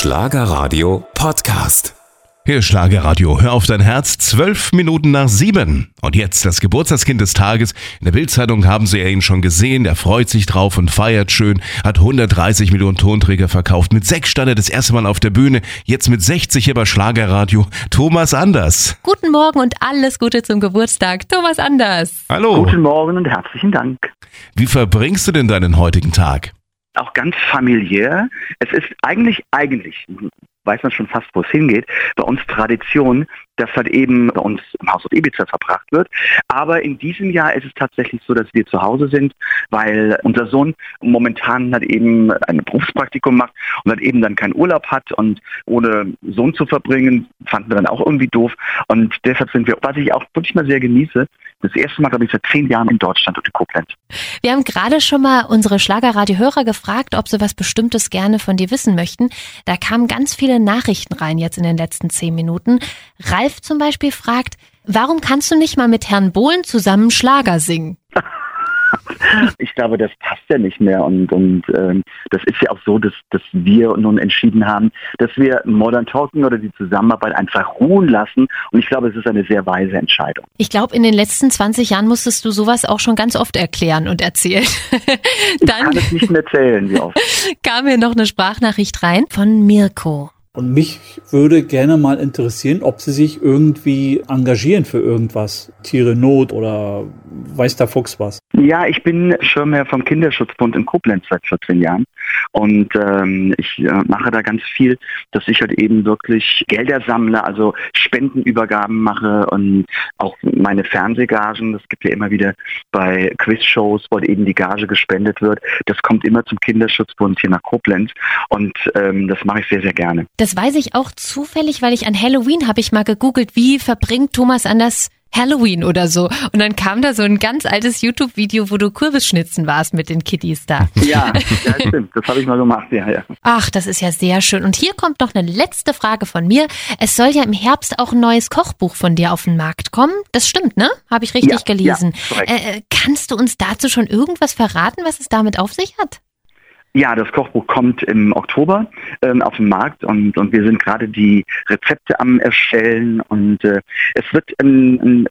Schlagerradio Podcast. Hier Schlagerradio, hör auf dein Herz, zwölf Minuten nach sieben. Und jetzt das Geburtstagskind des Tages. In der Bildzeitung haben sie ihn schon gesehen, er freut sich drauf und feiert schön, hat 130 Millionen Tonträger verkauft. Mit sechs stand er das erste Mal auf der Bühne, jetzt mit 60 hier bei Schlagerradio. Thomas Anders. Guten Morgen und alles Gute zum Geburtstag, Thomas Anders. Hallo. Guten Morgen und herzlichen Dank. Wie verbringst du denn deinen heutigen Tag? Auch ganz familiär. Es ist eigentlich, eigentlich, weiß man schon fast, wo es hingeht, bei uns Tradition, dass halt eben bei uns im Haus auf Ibiza verbracht wird. Aber in diesem Jahr ist es tatsächlich so, dass wir zu Hause sind, weil unser Sohn momentan halt eben ein Berufspraktikum macht und halt eben dann keinen Urlaub hat und ohne Sohn zu verbringen, fanden wir dann auch irgendwie doof. Und deshalb sind wir, was ich auch wirklich mal sehr genieße, das erste Mal, glaube ich, seit zehn Jahren in Deutschland und in Koblenz. Wir haben gerade schon mal unsere Schlagerradio-Hörer gefragt, ob sie was Bestimmtes gerne von dir wissen möchten. Da kamen ganz viele Nachrichten rein jetzt in den letzten zehn Minuten. Ralf zum Beispiel fragt, warum kannst du nicht mal mit Herrn Bohlen zusammen Schlager singen? Ich glaube, das passt ja nicht mehr und, und ähm, das ist ja auch so, dass, dass wir nun entschieden haben, dass wir Modern Talking oder die Zusammenarbeit einfach ruhen lassen und ich glaube, es ist eine sehr weise Entscheidung. Ich glaube, in den letzten 20 Jahren musstest du sowas auch schon ganz oft erklären und erzählen. Ich kann es nicht mehr zählen, wie oft. kam hier noch eine Sprachnachricht rein von Mirko. Und mich würde gerne mal interessieren, ob Sie sich irgendwie engagieren für irgendwas. Tiere Not oder weiß der Fuchs was. Ja, ich bin Schirmherr vom Kinderschutzbund in Koblenz seit 14 Jahren. Und ähm, ich äh, mache da ganz viel, dass ich halt eben wirklich Gelder sammle, also Spendenübergaben mache und auch meine Fernsehgagen, das gibt ja immer wieder bei Quizshows, wo halt eben die Gage gespendet wird, das kommt immer zum Kinderschutzbund hier nach Koblenz. Und ähm, das mache ich sehr, sehr gerne. Das weiß ich auch zufällig, weil ich an Halloween habe ich mal gegoogelt, wie verbringt Thomas Anders Halloween oder so. Und dann kam da so ein ganz altes YouTube-Video, wo du Kürbisschnitzen warst mit den Kiddies da. Ja, ja stimmt. Das habe ich mal gemacht, ja, ja. Ach, das ist ja sehr schön. Und hier kommt noch eine letzte Frage von mir. Es soll ja im Herbst auch ein neues Kochbuch von dir auf den Markt kommen. Das stimmt, ne? Habe ich richtig Ja, gelesen. ja, äh, äh, kannst du uns dazu schon irgendwas verraten, was es damit auf sich hat? Ja, das Kochbuch kommt im Oktober ähm, auf den Markt und, und wir sind gerade die Rezepte am Erstellen und äh, es wird ein,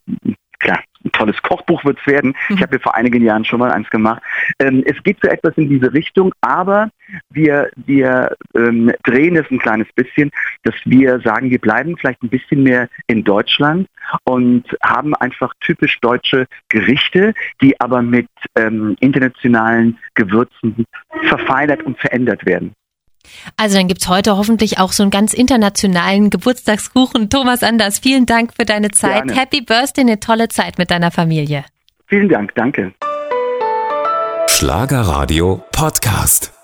klar, tolles Kochbuch wird es werden. Ich habe hier vor einigen Jahren schon mal eins gemacht. Ähm, es geht so etwas in diese Richtung, aber wir, wir ähm, drehen es ein kleines bisschen, dass wir sagen, wir bleiben vielleicht ein bisschen mehr in Deutschland und haben einfach typisch deutsche Gerichte, die aber mit ähm, internationalen Gewürzen verfeinert und verändert werden. Also dann gibt's heute hoffentlich auch so einen ganz internationalen Geburtstagskuchen. Thomas Anders, vielen Dank für deine Zeit. Gerne. Happy Birthday, eine tolle Zeit mit deiner Familie. Vielen Dank, danke. Schlagerradio Podcast.